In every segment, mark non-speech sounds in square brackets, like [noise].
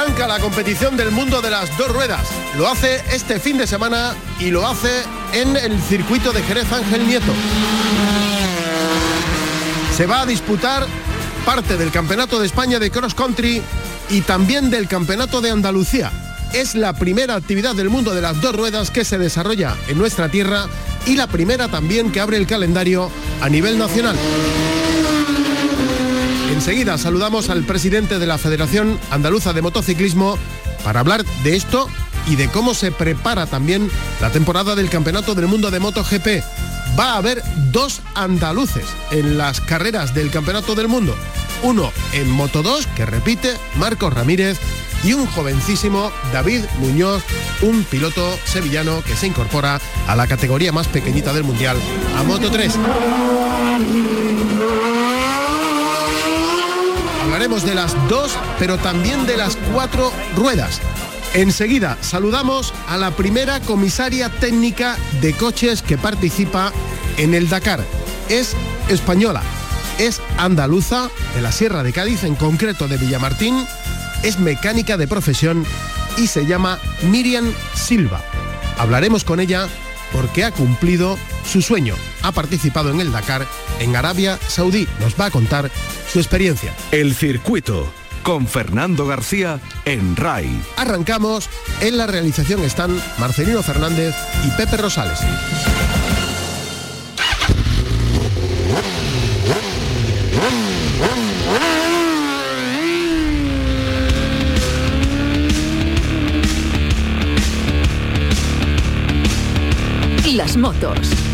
Arranca la competición del mundo de las dos ruedas. Lo hace este fin de semana y lo hace en el circuito de Jerez Ángel Nieto. Se va a disputar parte del Campeonato de España de Cross Country y también del Campeonato de Andalucía. Es la primera actividad del mundo de las dos ruedas que se desarrolla en nuestra tierra y la primera también que abre el calendario a nivel nacional. Enseguida saludamos al presidente de la Federación Andaluza de Motociclismo para hablar de esto y de cómo se prepara también la temporada del Campeonato del Mundo de MotoGP. Va a haber dos andaluces en las carreras del Campeonato del Mundo. Uno en Moto 2, que repite, Marcos Ramírez, y un jovencísimo David Muñoz, un piloto sevillano que se incorpora a la categoría más pequeñita del Mundial, a Moto 3. Hablaremos de las dos, pero también de las cuatro ruedas. Enseguida saludamos a la primera comisaria técnica de coches que participa en el Dakar. Es española, es andaluza, de la Sierra de Cádiz, en concreto de Villamartín, es mecánica de profesión y se llama Miriam Silva. Hablaremos con ella porque ha cumplido su sueño. Ha participado en el Dakar en Arabia Saudí. Nos va a contar su experiencia. El circuito con Fernando García en RAI. Arrancamos. En la realización están Marcelino Fernández y Pepe Rosales. Las motos.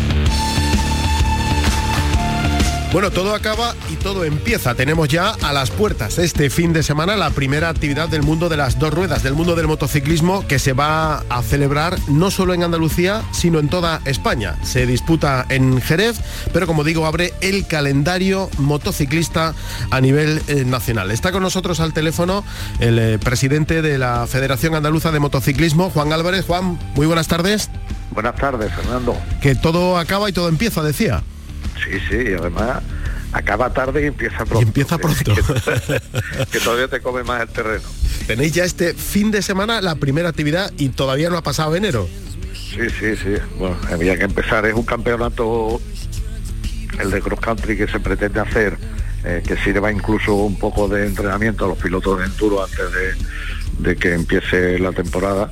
Bueno, todo acaba y todo empieza. Tenemos ya a las puertas este fin de semana la primera actividad del mundo de las dos ruedas, del mundo del motociclismo, que se va a celebrar no solo en Andalucía, sino en toda España. Se disputa en Jerez, pero como digo, abre el calendario motociclista a nivel eh, nacional. Está con nosotros al teléfono el eh, presidente de la Federación Andaluza de Motociclismo, Juan Álvarez. Juan, muy buenas tardes. Buenas tardes, Fernando. Que todo acaba y todo empieza, decía. Sí, sí, y además acaba tarde y empieza pronto. Y empieza pronto. [laughs] Que, que todavía te come más el terreno. Tenéis ya este fin de semana la primera actividad y todavía no ha pasado enero. Sí, sí, sí. Bueno, había que empezar. Es un campeonato, el de cross country que se pretende hacer, eh, que sirva incluso un poco de entrenamiento a los pilotos de enduro antes de, de que empiece la temporada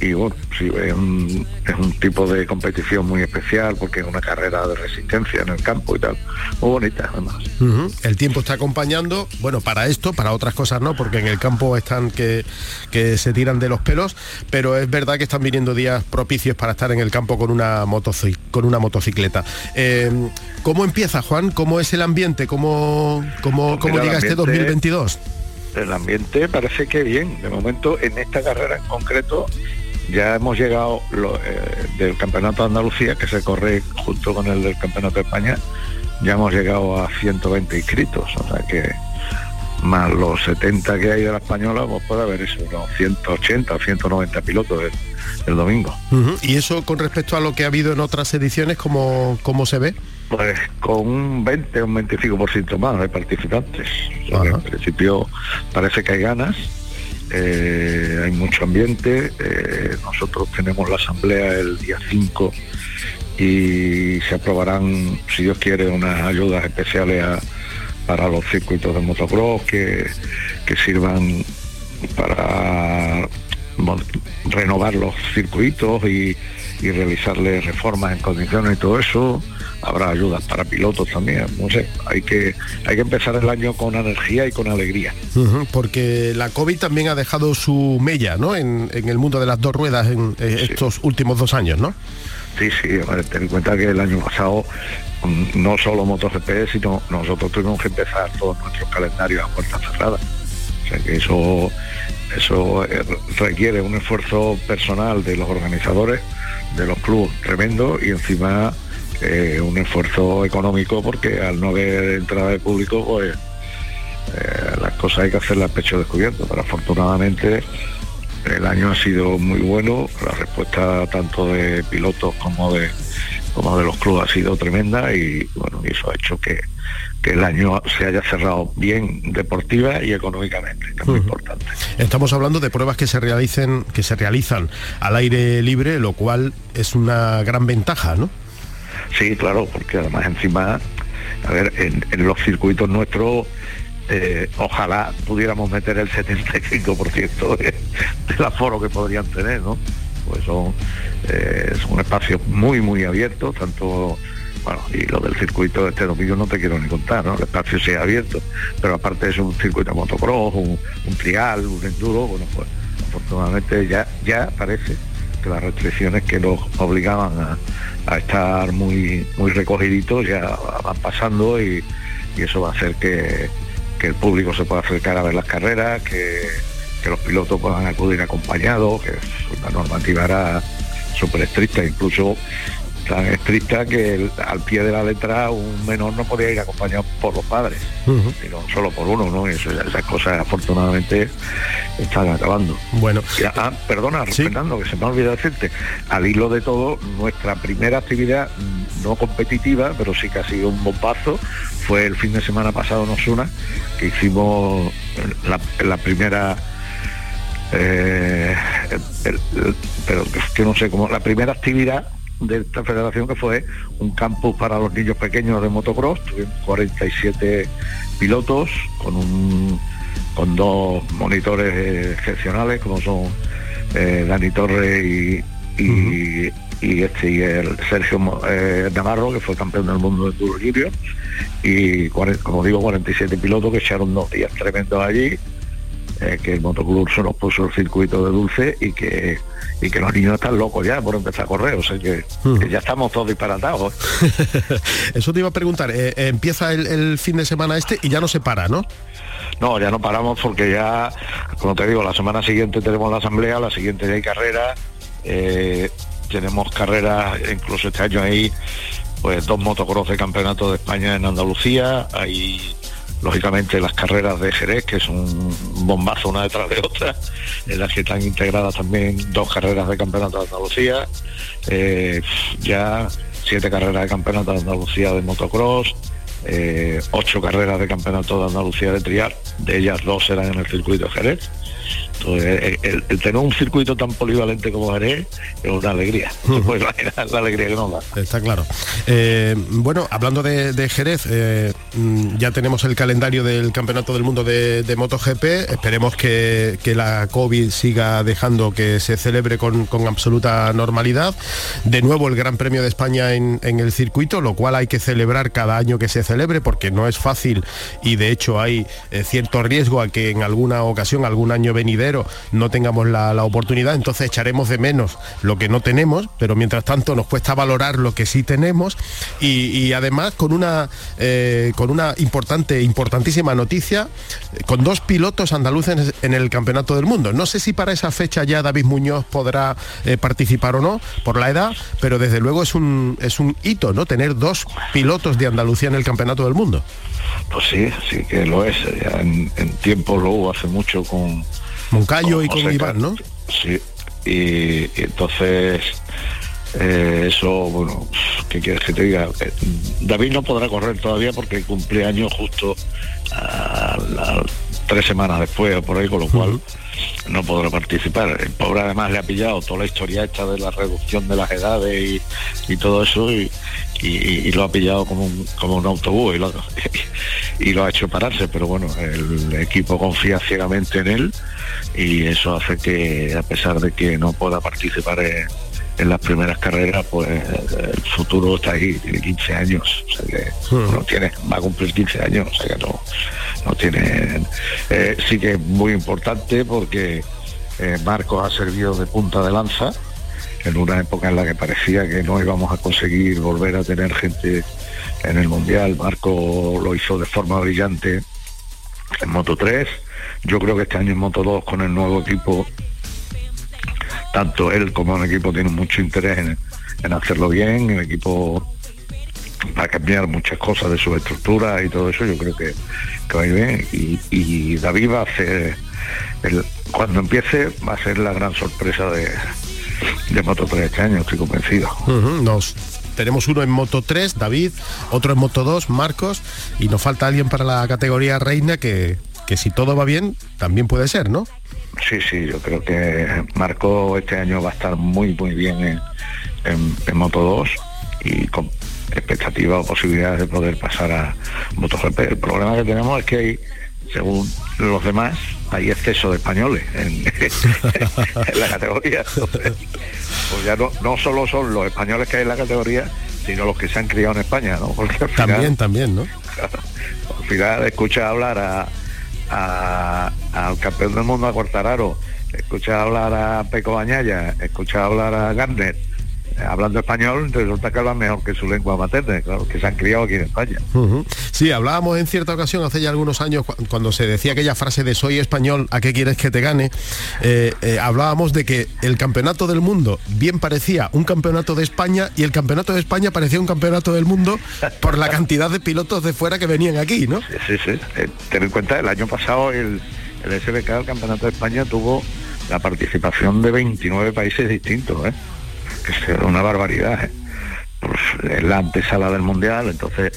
y bueno, sí, es un, es un tipo de competición muy especial porque es una carrera de resistencia en el campo y tal, muy bonita además. El tiempo está acompañando, bueno, para esto, para otras cosas no, porque en el campo están que, que se tiran de los pelos, pero es verdad que están viniendo días propicios para estar en el campo con una, motoci- con una motocicleta. Eh, ¿Cómo empieza, Juan? ¿Cómo es el ambiente? ¿Cómo, cómo, Pues cómo llega este ambiente- 2022? El ambiente parece que bien, de momento en esta carrera en concreto ya hemos llegado lo, eh, del Campeonato de Andalucía, que se corre junto con el del Campeonato de España, ya hemos llegado a 120 inscritos, o sea que más los 70 que hay de la española, pues puede haber eso, unos 180 o 190 pilotos el, domingo. ¿Y eso con respecto a lo que ha habido en otras ediciones, cómo, cómo se ve? Pues con un 20 o un 25% más de participantes. O sea en principio parece que hay ganas, eh, hay mucho ambiente. eh, nosotros tenemos la asamblea el día 5 y se aprobarán, si Dios quiere, unas ayudas especiales para los circuitos de motocross que, que sirvan para renovar los circuitos y, y realizarles reformas en condiciones y todo eso. Habrá ayudas para pilotos también, no sé, hay que, hay que empezar el año con energía y con alegría. Porque la COVID también ha dejado su mella ¿no? en, en el mundo de las dos ruedas en eh, estos últimos dos años, ¿no? Sí, sí, ten en cuenta que el año pasado no solo MotoGP, sino nosotros tuvimos que empezar todos nuestros calendarios a puertas cerradas. O sea que eso, eso eh, requiere un esfuerzo personal de los organizadores, de los clubes tremendo y encima eh, un esfuerzo económico porque al no haber entrada de público, pues eh, las cosas hay que hacerlas pecho descubierto. Pero afortunadamente el año ha sido muy bueno, la respuesta tanto de pilotos como de como de los clubes ha sido tremenda y bueno, eso ha hecho que, el año se haya cerrado bien deportiva y económicamente, que es muy importante. Estamos hablando de pruebas que se realicen, que se realizan al aire libre, lo cual es una gran ventaja, ¿no? Sí, claro, porque además encima, a ver, en, los circuitos nuestros eh, ojalá pudiéramos meter el 75% de, del aforo que podrían tener, ¿no? Pues son, eh, son espacios muy, muy abiertos, tanto bueno, y lo del circuito de este domingo no te quiero ni contar, ¿no? El espacio sea abierto, pero aparte es un circuito motocross, un, trial, un enduro, bueno, pues afortunadamente ya, ya parece que las restricciones que nos obligaban a, estar muy, muy recogiditos ya van pasando y, eso va a hacer que, el público se pueda acercar a ver las carreras, que, que los pilotos puedan acudir acompañados, que la normativa era súper estricta, incluso tan estricta que al pie de la letra un menor no podía ir acompañado por los padres, sino solo por uno, ¿no? Eso, esas cosas afortunadamente están acabando. Bueno. ah, perdona, Fernando, que se me ha olvidado decirte, al hilo de todo, nuestra primera actividad no competitiva, pero sí que ha sido un bombazo, fue el fin de semana pasado en Osuna, que hicimos la, la primera eh, pero que no sé, como la primera actividad de esta federación que fue un campus para los niños pequeños de motocross, tuvimos 47 pilotos con un con dos monitores excepcionales como son eh, Dani Torre y, y, este y el Sergio eh, Navarro que fue campeón del mundo de Duro Lirio y como digo 47 pilotos que echaron dos días tremendos allí eh, que el motoclub se nos puso el circuito de dulce y que y que los niños están locos ya por empezar a correr, o sea que, ya estamos todos disparatados. [laughs] Eso te iba a preguntar, eh, eh, empieza el, fin de semana este y ya no se para, ¿no? No, ya no paramos porque ya, como te digo, la semana siguiente tenemos la asamblea, la siguiente ya hay carrera, tenemos carreras, incluso este año hay pues dos motocross de campeonato de España en Andalucía, hay lógicamente las carreras de Jerez, que es un bombazo una detrás de otra, en las que están integradas también dos carreras de campeonato de Andalucía, eh, ya siete carreras de campeonato de Andalucía de motocross, eh, ocho carreras de campeonato de Andalucía de trial, de ellas dos serán en el circuito Jerez. El, tener un circuito tan polivalente como Jerez es una alegría. [laughs] Pues la, alegría que nos da. Está claro. Eh, bueno, hablando de, Jerez, eh, mm, ya tenemos el calendario del Campeonato del Mundo de, MotoGP. Esperemos que, la COVID siga dejando que se celebre con, absoluta normalidad. De nuevo el Gran Premio de España en, el circuito, lo cual hay que celebrar cada año que se celebre porque no es fácil y de hecho hay eh, cierto riesgo a que en alguna ocasión, algún año venidero, no tengamos la, oportunidad. Entonces echaremos de menos lo que no tenemos, pero mientras tanto nos cuesta valorar lo que sí tenemos y, además con una, eh, con una importante, importantísima noticia, con dos pilotos andaluces en el Campeonato del Mundo. No sé si para esa fecha ya David Muñoz podrá eh, participar o no, por la edad, pero desde luego es un, es un hito, ¿no? Tener dos pilotos de Andalucía en el Campeonato del Mundo. Pues sí, sí que lo es. Ya en, tiempo lo hubo hace mucho con Moncayo y con Iván, ¿no? Sí. Y, entonces eh, eso, bueno, ¿qué quieres que te diga? Eh, David no podrá correr todavía porque cumple años justo tres semanas después por ahí, con lo cual no podrá participar. El pobre además le ha pillado toda la historia esta de la reducción de las edades y, todo eso y, lo ha pillado como un, como un autobús y lo, [laughs] y lo ha hecho pararse, pero bueno, el equipo confía ciegamente en él y eso hace que a pesar de que no pueda participar en, las primeras carreras, pues el futuro está ahí, tiene 15 años, o sea que hmm. no tiene, va a cumplir 15 años, o sea que no, no tiene, eh, sí que es muy importante porque eh, Marcos ha servido de punta de lanza en una época en la que parecía que no íbamos a conseguir volver a tener gente en el Mundial. Marco lo hizo de forma brillante en Moto 3. Yo creo que este año en Moto 2 con el nuevo equipo, tanto él como el equipo tienen mucho interés en, hacerlo bien. El equipo va a cambiar muchas cosas de su estructura y todo eso, yo creo que, va a ir bien. Y, David va a hacer, cuando empiece, va a ser la gran sorpresa de, de Moto 3 este año, estoy convencido. Nos tenemos uno en Moto 3, David, otro en Moto 2, Marcos, y nos falta alguien para la categoría reina que, que si todo va bien, también puede ser, ¿no? Sí, sí, yo creo que Marco este año va a estar muy, muy bien en, en, Moto 2 y con expectativa o posibilidades de poder pasar a MotoGP. El problema que tenemos es que hay, según los demás, hay exceso de españoles [laughs] en, la categoría. pues ya no, no solo son los españoles que hay en la categoría, sino los que se han criado en España, ¿no? Porque también, también, ¿no? [laughs] al final escucha hablar a, al campeón del mundo a Cortararo, escucha hablar a Peco Bañaya, escucha hablar a Garner hablando español resulta que hablan mejor que su lengua materna, claro, que se han criado aquí en España. Sí, hablábamos en cierta ocasión, hace ya algunos años, cuando se decía aquella frase de soy español, ¿a qué quieres que te gane? Eh, eh, hablábamos de que el campeonato del mundo bien parecía un campeonato de España y el campeonato de España parecía un campeonato del mundo por la cantidad de pilotos de fuera que venían aquí, ¿no? Sí, sí, sí. Eh, ten en cuenta, el año pasado el, el SBK, el Campeonato de España, tuvo la participación de 29 países distintos, ¿eh? que es una barbaridad. ¿eh? Pues, es la antesala del mundial, entonces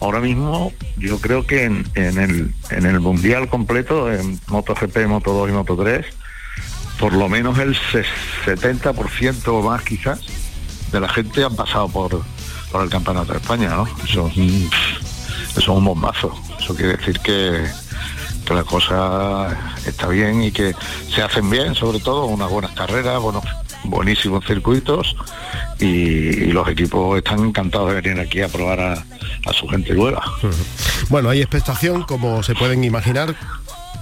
ahora mismo yo creo que en, el, en el mundial completo, en MotoGP, Moto 2 y Moto 3, por lo menos el 70% o más quizás de la gente han pasado por, por el campeonato de España, ¿no? Eso, eso es un bombazo. Eso quiere decir que, que la cosa está bien y que se hacen bien, sobre todo, unas buenas carreras, buenos buenísimos circuitos y, los equipos están encantados de venir aquí a probar a, su gente nueva. Bueno, hay expectación, como se pueden imaginar,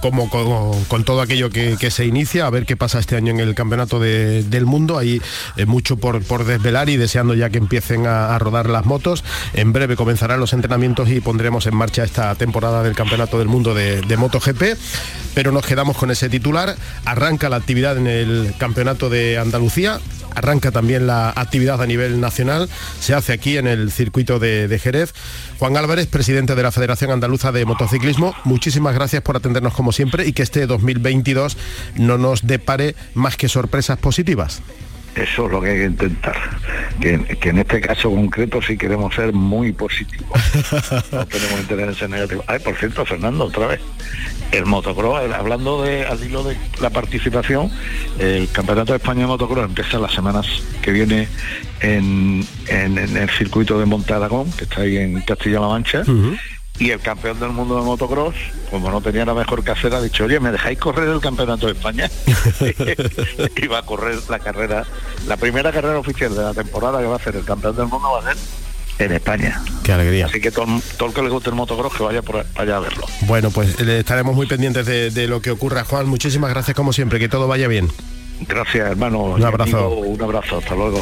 como con, todo aquello que, se inicia, a ver qué pasa este año en el Campeonato del Mundo. Hay eh, mucho por, desvelar y deseando ya que empiecen a, rodar las motos. En breve comenzarán los entrenamientos y pondremos en marcha esta temporada del Campeonato del Mundo de, de MotoGP. Pero nos quedamos con ese titular. Arranca la actividad en el Campeonato de Andalucía arranca también la actividad a nivel nacional, se hace aquí en el circuito de, Jerez. Juan Álvarez, presidente de la Federación Andaluza de Motociclismo, muchísimas gracias por atendernos como siempre y que este 2022 no nos depare más que sorpresas positivas. Eso es lo que hay que intentar. Que, en este caso concreto sí queremos ser muy positivos. No tenemos interés en negativo. Ay, por cierto, Fernando, otra vez. El motocross, hablando de, al hilo de la participación, el Campeonato de España de Motocross empieza las semanas que viene en, el circuito de Monte Aragón, que está ahí en Castilla-La Mancha y el campeón del mundo de motocross, como no tenía nada mejor hacer, ha dicho, oye, ¿me dejáis correr el campeonato de España? [laughs] y va a correr la carrera, la primera carrera oficial de la temporada que va a hacer el campeón del mundo va a ser en España. Qué alegría. Así que todo, el que le guste el motocross que vaya por allá a verlo. Bueno, pues eh, estaremos muy pendientes de, lo que ocurra. Juan, muchísimas gracias como siempre, que todo vaya bien. Gracias, hermano. Un abrazo. un abrazo, hasta luego.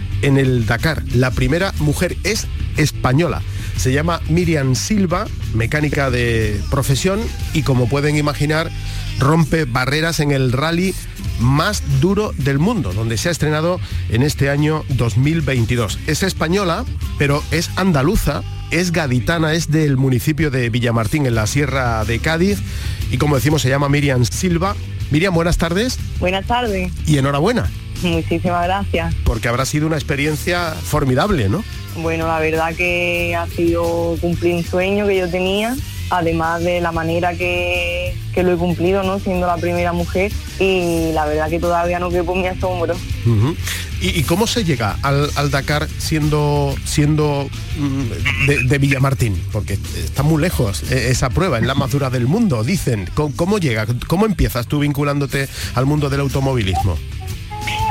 en el Dakar. La primera mujer es española. Se llama Miriam Silva, mecánica de profesión y como pueden imaginar rompe barreras en el rally más duro del mundo, donde se ha estrenado en este año 2022. Es española, pero es andaluza, es gaditana, es del municipio de Villamartín, en la Sierra de Cádiz, y como decimos, se llama Miriam Silva. Miriam, buenas tardes. Buenas tardes. Y enhorabuena. Muchísimas gracias. Porque habrá sido una experiencia formidable, ¿no? Bueno, la verdad que ha sido cumplir un sueño que yo tenía además de la manera que, que lo he cumplido, ¿no? Siendo la primera mujer y la verdad que todavía no quepo mi asombro. ¿Y, y cómo se llega al, al Dakar siendo, siendo mm, de, de Villamartín? Porque está muy lejos eh, esa prueba, es la más dura del mundo, dicen. ¿Cómo, cómo llega? ¿Cómo empiezas tú vinculándote al mundo del automovilismo?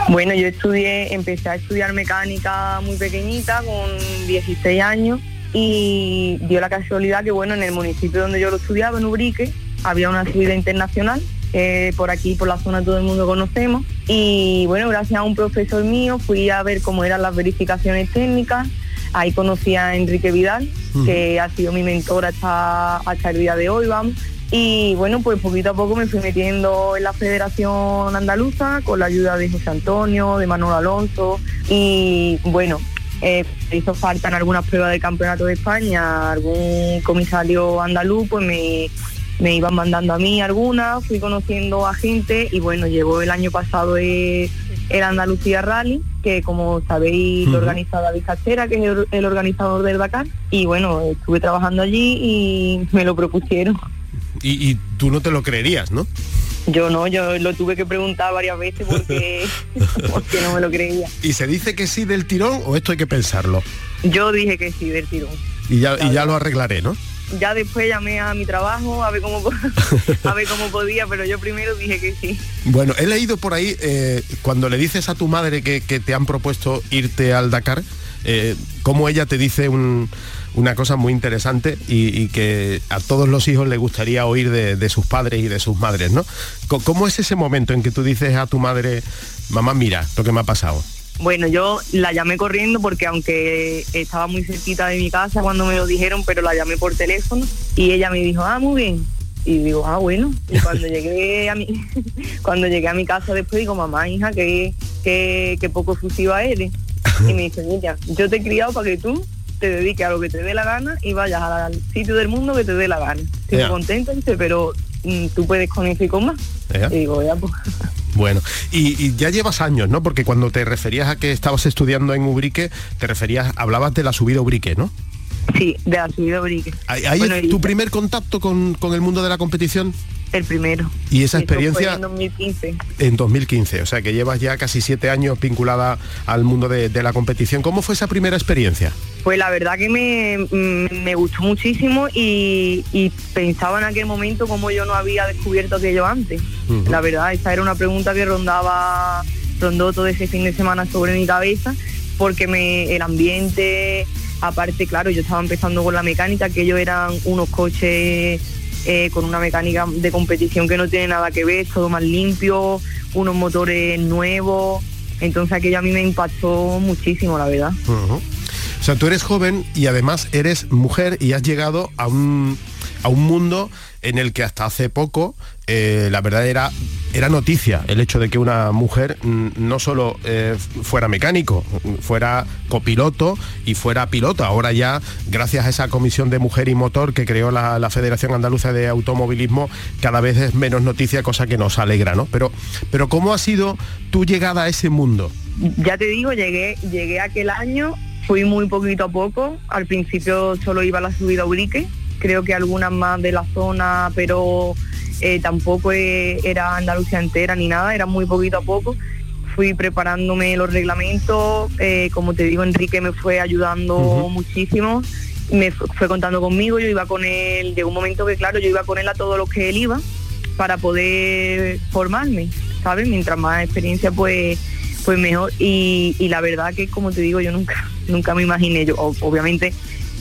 Bueno, yo estudié, empecé a estudiar mecánica muy pequeñita, con 16 años, y dio la casualidad que, bueno, en el municipio donde yo lo estudiaba, en Ubrique, había una subida internacional, eh, por aquí, por la zona todo el mundo conocemos, y bueno, gracias a un profesor mío fui a ver cómo eran las verificaciones técnicas, ahí conocí a Enrique Vidal, que ha sido mi mentor hasta, hasta el día de hoy, vamos, y bueno, pues poquito a poco me fui metiendo en la Federación Andaluza con la ayuda de José Antonio, de Manuel Alonso y bueno, eh, hizo falta en algunas pruebas del Campeonato de España, algún comisario andaluz, pues me, me iban mandando a mí algunas, fui conociendo a gente y bueno, llegó el año pasado el, el Andalucía Rally, que como sabéis lo organiza David Cachera, que es el, el organizador del Dakar, y bueno, estuve trabajando allí y me lo propusieron. Y, y tú no te lo creerías, ¿no? Yo no, yo lo tuve que preguntar varias veces porque, [laughs] porque no me lo creía. ¿Y se dice que sí del tirón o esto hay que pensarlo? Yo dije que sí del tirón. Y ya, y ya lo arreglaré, ¿no? Ya después llamé a mi trabajo a ver cómo [laughs] a ver cómo podía, pero yo primero dije que sí. Bueno, he leído por ahí, eh, cuando le dices a tu madre que, que te han propuesto irte al Dakar, eh, cómo ella te dice un- una cosa muy interesante y, y que a todos los hijos les gustaría oír de, de sus padres y de sus madres, ¿no? ¿Cómo es ese momento en que tú dices a tu madre, mamá, mira lo que me ha pasado? Bueno, yo la llamé corriendo porque aunque estaba muy cerquita de mi casa cuando me lo dijeron, pero la llamé por teléfono y ella me dijo, ah, muy bien. Y digo, ah, bueno. Y cuando [laughs] llegué a mi, [laughs] cuando llegué a mi casa después digo, mamá, hija, qué, qué, qué poco efusiva eres. Y me dice, mira, yo te he criado para que tú te dediques a lo que te dé la gana y vayas al sitio del mundo que te dé la gana. Contenta, dice, pero mm, tú puedes con eso y con más. Y digo, ya, pues. Bueno, y, y ya llevas años, ¿no? Porque cuando te referías a que estabas estudiando en Ubrique, te referías, hablabas de la subida Ubrique, ¿no? Sí, de la subida Brique. Ahí, ahí Bueno, es y- tu primer contacto con, con el mundo de la competición El primero. y esa experiencia en 2015. en 2015, o sea que llevas ya casi siete años vinculada al mundo de, de la competición. ¿Cómo fue esa primera experiencia? Pues la verdad que me, mm, me gustó muchísimo y, y pensaba en aquel momento como yo no había descubierto aquello antes. La verdad, esa era una pregunta que rondaba, rondó todo ese fin de semana sobre mi cabeza, porque me, el ambiente, aparte, claro, yo estaba empezando con la mecánica, que ellos eran unos coches eh, con una mecánica de competición que no tiene nada que ver, todo más limpio, unos motores nuevos. Entonces aquello a mí me impactó muchísimo, la verdad. O sea, tú eres joven y además eres mujer y has llegado a un, a un mundo en el que hasta hace poco eh, la verdad era, era noticia el hecho de que una mujer no solo eh, fuera mecánico, fuera copiloto y fuera piloto. Ahora ya, gracias a esa comisión de mujer y motor que creó la, la Federación Andaluza de Automovilismo, cada vez es menos noticia, cosa que nos alegra, ¿no? Pero, pero ¿cómo ha sido tu llegada a ese mundo? Ya te digo, llegué, llegué aquel año, fui muy poquito a poco. Al principio solo iba a la subida a Urique, creo que algunas más de la zona, pero eh, tampoco eh, era Andalucía entera ni nada, era muy poquito a poco. Fui preparándome los reglamentos, eh, como te digo, Enrique me fue ayudando muchísimo, me fu- fue contando conmigo, yo iba con él, llegó un momento que claro, yo iba con él a todo lo que él iba para poder formarme, ¿sabes? Mientras más experiencia pues pues mejor y, y la verdad que como te digo yo nunca nunca me imaginé yo obviamente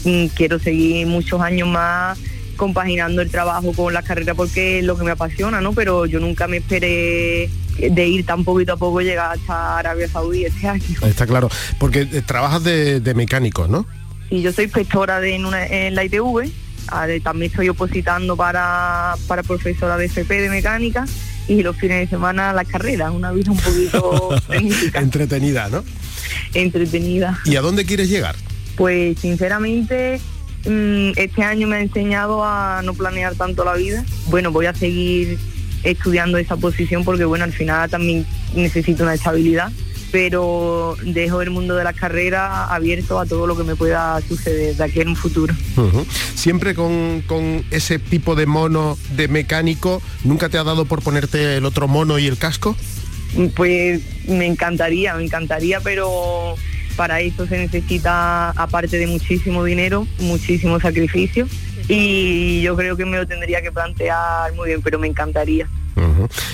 mm, quiero seguir muchos años más compaginando el trabajo con la carrera porque es lo que me apasiona no pero yo nunca me esperé de ir tan poquito a poco llegar hasta Arabia Saudí este año [laughs] Está claro, porque eh, trabajas de, de mecánico, ¿no? y yo soy inspectora de, en, una- en la ITV ah, también estoy opositando para, para profesora de FP de mecánica y los fines de semana las carreras una vida un poquito [laughs] Entretenida, ¿no? entretenida ¿Y a dónde quieres llegar? Pues sinceramente este año me ha enseñado a no planear tanto la vida. Bueno, voy a seguir estudiando esa posición porque bueno, al final también necesito una estabilidad. pero dejo el mundo de las carreras abierto a todo lo que me pueda suceder de aquí en un futuro. Siempre con, con, ese tipo de mono de mecánico, ¿nunca te ha dado por ponerte el otro mono y el casco? Pues me encantaría, me encantaría, pero para eso se necesita, aparte de muchísimo dinero, muchísimo sacrificio y yo creo que me lo tendría que plantear muy bien, pero me encantaría.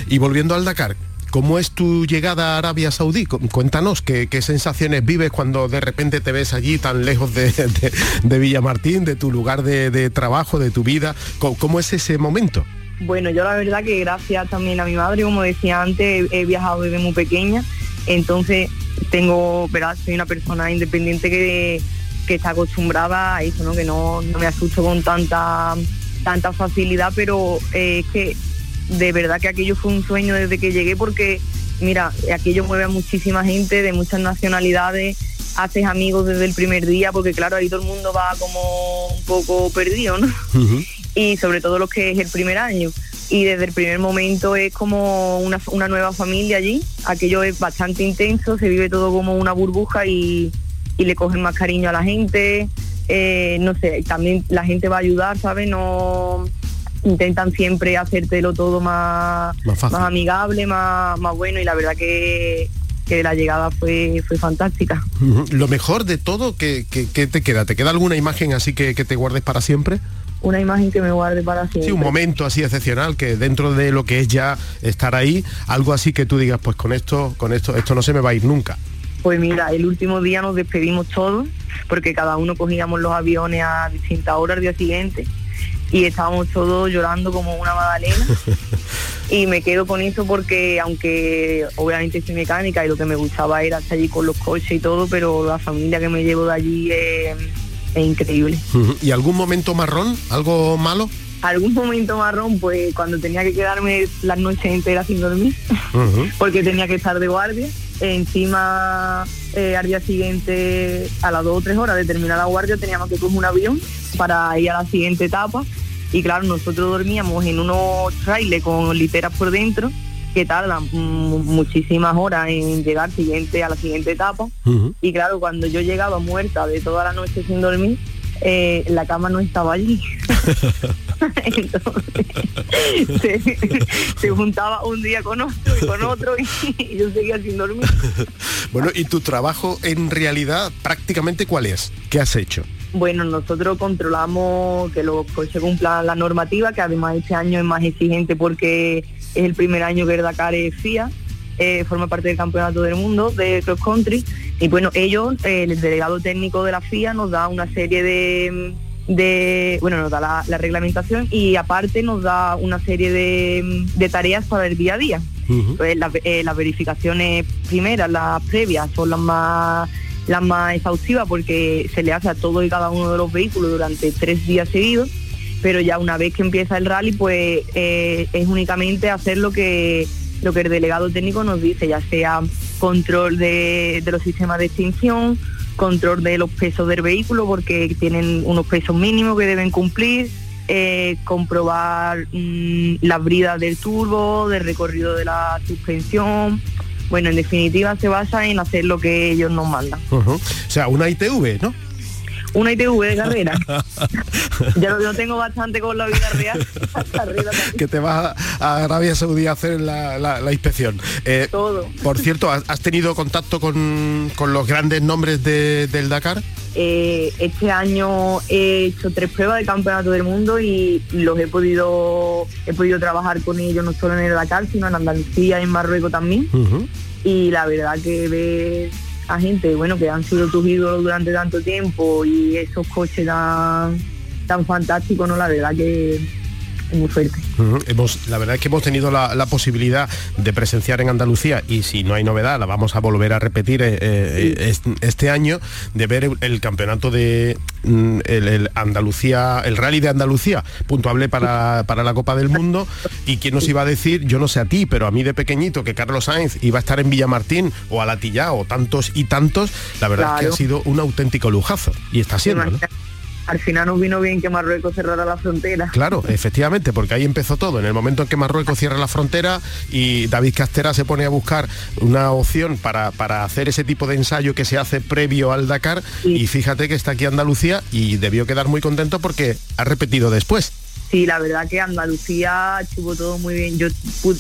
Y volviendo al Dakar, ¿Cómo es tu llegada a Arabia Saudí? Cuéntanos qué, sensaciones vives cuando de repente te ves allí tan lejos de, [laughs] de, Villamartín, de tu lugar de, trabajo, de tu vida. ¿Cómo, es ese momento? Bueno, yo la verdad que gracias también a mi madre, como decía antes, he viajado desde muy pequeña, entonces tengo, ¿verdad? Soy una persona independiente que, que está acostumbrada a eso, ¿no? Que no, me asusto con tanta tanta facilidad, pero eh, es que de verdad que aquello fue un sueño desde que llegué porque, mira, aquello mueve a muchísima gente de muchas nacionalidades, haces amigos desde el primer día, porque claro, ahí todo el mundo va como un poco perdido, ¿no? Y sobre todo lo que es el primer año. Y desde el primer momento es como una, una nueva familia allí, aquello es bastante intenso, se vive todo como una burbuja y, y le cogen más cariño a la gente, eh, no sé, también la gente va a ayudar, ¿sabes? No intentan siempre hacértelo todo más, más, amigable, más, más bueno y la verdad que, la llegada fue, fue fantástica. Lo mejor de todo, ¿qué, te queda? ¿Te queda alguna imagen así que, te guardes para siempre? Una imagen que me guarde para siempre. Sí, un momento así excepcional, que dentro de lo que es ya estar ahí, algo así que tú digas, pues con esto, con esto, esto no se me va a ir nunca. Pues mira, el último día nos despedimos todos, porque cada uno cogíamos los aviones a distintas horas al día siguiente y estábamos todos llorando como una magdalena [laughs] y me quedo con eso porque aunque obviamente soy mecánica y lo que me gustaba era estar allí con los coches y todo, pero la familia que me llevo de allí es, increíble. [laughs] ¿Y algún momento marrón? ¿Algo malo? algún momento marrón, pues cuando tenía que quedarme las noches enteras sin dormir, [laughs] porque tenía que estar de guardia. Encima, eh, al día siguiente, a las dos o tres horas de terminar la guardia, teníamos que coger un avión para ir a la siguiente etapa. Y claro, nosotros dormíamos en unos trailers con literas por dentro que tardan muchísimas horas en llegar siguiente a la siguiente etapa. Y claro, cuando yo llegaba muerta de toda la noche sin dormir, eh, la cama no estaba allí. [laughs] Entonces [laughs] se, juntaba un día con otro y con otro y, yo seguía sin dormir. [laughs] Bueno, ¿y tu trabajo en realidad prácticamente cuál es? ¿Qué has hecho? Bueno, nosotros controlamos que los coches cumplan la normativa, que además este año es más exigente porque es el primer año que el Dakar es FIA, eh, forma parte del Campeonato del Mundo de Cross Country. Y bueno, ellos, el delegado técnico de la FIA nos da una serie de, de bueno, nos da la, reglamentación y aparte nos da una serie de, tareas para el día a día. pues, eh, las verificaciones primeras, las previas, son las más las más exhaustivas porque se le hace a todo y cada uno de los vehículos durante tres días seguidos, pero ya una vez que empieza el rally, pues eh, es únicamente hacer lo que lo que el delegado técnico nos dice, ya sea control de, los sistemas de extinción, control de los pesos del vehículo porque tienen unos pesos mínimos que deben cumplir, eh, comprobar mm, las bridas del turbo, del recorrido de la suspensión. Bueno, en definitiva se basa en hacer lo que ellos nos mandan. O sea, una ITV, ¿no? Una ITV de carrera. [laughs] ya lo, tengo bastante con la vida real. [laughs] que te vas a Arabia Saudí a hacer la, inspección. Eh, Todo. Por cierto, ¿has tenido contacto con, los grandes nombres del Dakar? Eh, este año he hecho tres pruebas de campeonato del mundo y los he podido he podido trabajar con ellos no solo en el Dakar sino en Andalucía y en Marruecos también y la verdad que ves a gente bueno que han sido tus ídolos durante tanto tiempo y esos coches tan tan fantásticos no la verdad que muy fuerte. hemos, la verdad es que hemos tenido la, posibilidad de presenciar en Andalucía y si no hay novedad la vamos a volver a repetir eh, eh, este año de ver el, campeonato de mm, el, Andalucía, el rally de Andalucía, puntuable para, para la Copa del Mundo y quién nos iba a decir, yo no sé a ti, pero a mí de pequeñito que Carlos Sainz iba a estar en Villamartín o a Latilla o tantos y tantos, la verdad es que ha sido un auténtico lujazo y está siendo. Al final nos vino bien que Marruecos cerrara la frontera. Claro, efectivamente, porque ahí empezó todo. En el momento en que Marruecos cierra la frontera y David Castera se pone a buscar una opción para, para hacer ese tipo de ensayo que se hace previo al Dakar y fíjate que está aquí Andalucía y debió quedar muy contento porque ha repetido después. Sí, la verdad que Andalucía estuvo todo muy bien. Yo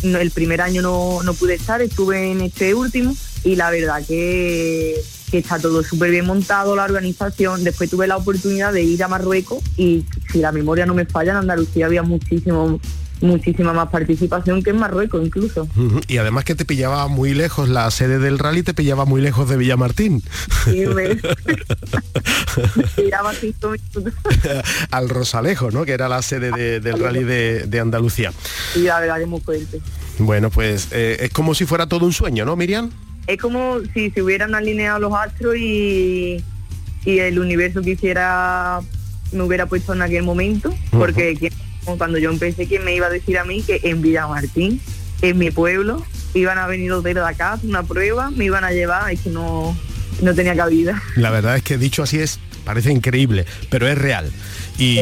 el primer año no, no pude estar, estuve en este último y la verdad que está todo súper bien montado, la organización. Después tuve la oportunidad de ir a Marruecos y si la memoria no me falla, en Andalucía había muchísimo muchísima más participación que en Marruecos incluso. Y además que te pillaba muy lejos, la sede del rally te pillaba muy lejos de Villamartín. Sí, me... [laughs] [laughs] [laughs] Al Rosalejo, ¿no? Que era la sede del rally de, Andalucía. Sí, la verdad es muy fuerte. Bueno, pues eh, es como si fuera todo un sueño, ¿no, Miriam? es como si se hubieran alineado los astros y, y el universo quisiera me hubiera puesto en aquel momento, porque cuando yo empecé, ¿quién me iba a decir a mí que en Villamartín, en mi pueblo, iban a venir los de acá, una prueba, me iban a llevar, es que no, no tenía cabida. La verdad es que dicho así es, parece increíble, pero es real. Y,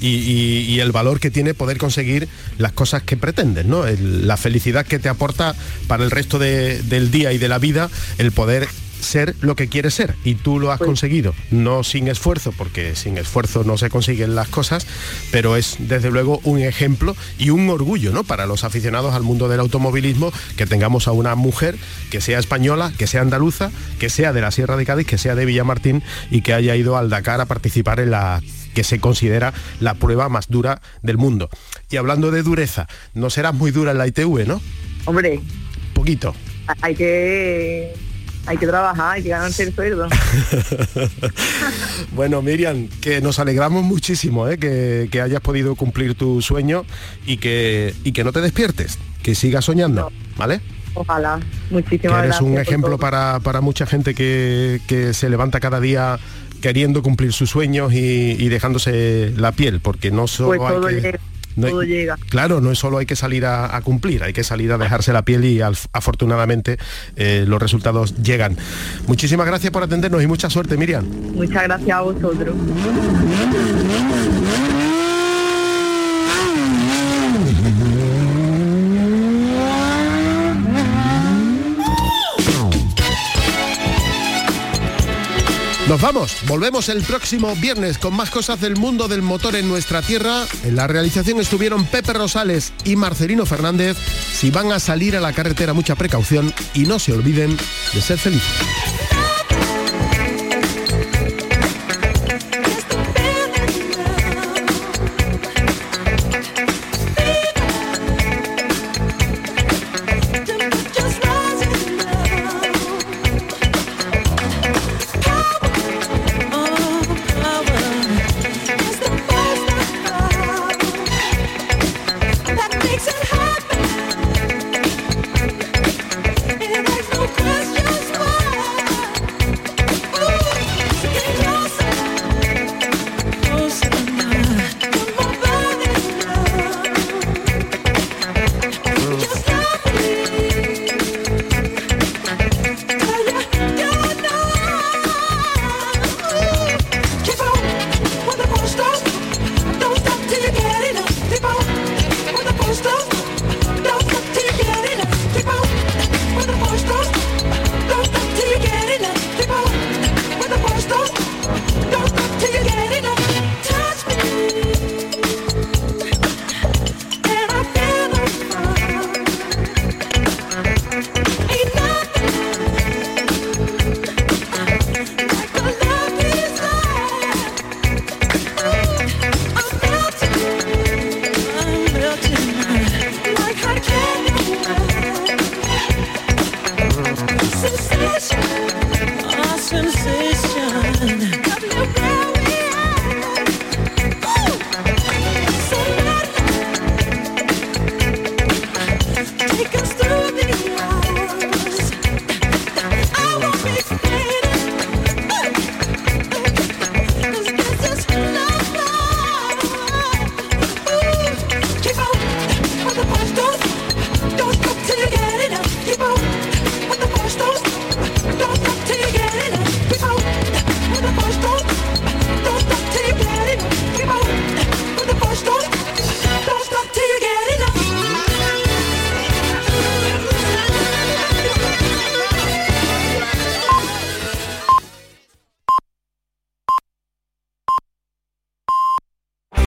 Y, el valor que tiene poder conseguir las cosas que pretendes, ¿no? la felicidad que te aporta para el resto del día y de la vida el poder ser lo que quieres ser y tú lo has pues conseguido, no sin esfuerzo, porque sin esfuerzo no se consiguen las cosas, pero es desde luego un ejemplo y un orgullo ¿no? para los aficionados al mundo del automovilismo que tengamos a una mujer que sea española, que sea andaluza, que sea de la Sierra de Cádiz, que sea de Villamartín y que haya ido al Dakar a participar en la que se considera la prueba más dura del mundo. Y hablando de dureza, no será muy dura en la ITV, ¿no? Hombre. Poquito. Hay que hay que trabajar, hay que ganarse el sueldo. [laughs] bueno, Miriam, que nos alegramos muchísimo ¿eh? que, hayas podido cumplir tu sueño y que, y que no te despiertes, que sigas soñando, ¿vale? Ojalá, muchísimas que eres un ejemplo para, mucha gente que, que se levanta cada día queriendo cumplir sus sueños y, dejándose la piel, porque no solo pues hay que... todo llega. Claro, no es solo hay que salir a, cumplir, hay que salir a dejarse la piel y afortunadamente eh, los resultados llegan. Muchísimas gracias por atendernos y mucha suerte, Miriam. Muchas gracias a vosotros. Nos vamos, volvemos el próximo viernes con más cosas del mundo del motor en nuestra tierra. En la realización estuvieron Pepe Rosales y Marcelino Fernández. Si van a salir a la carretera, mucha precaución y no se olviden de ser felices.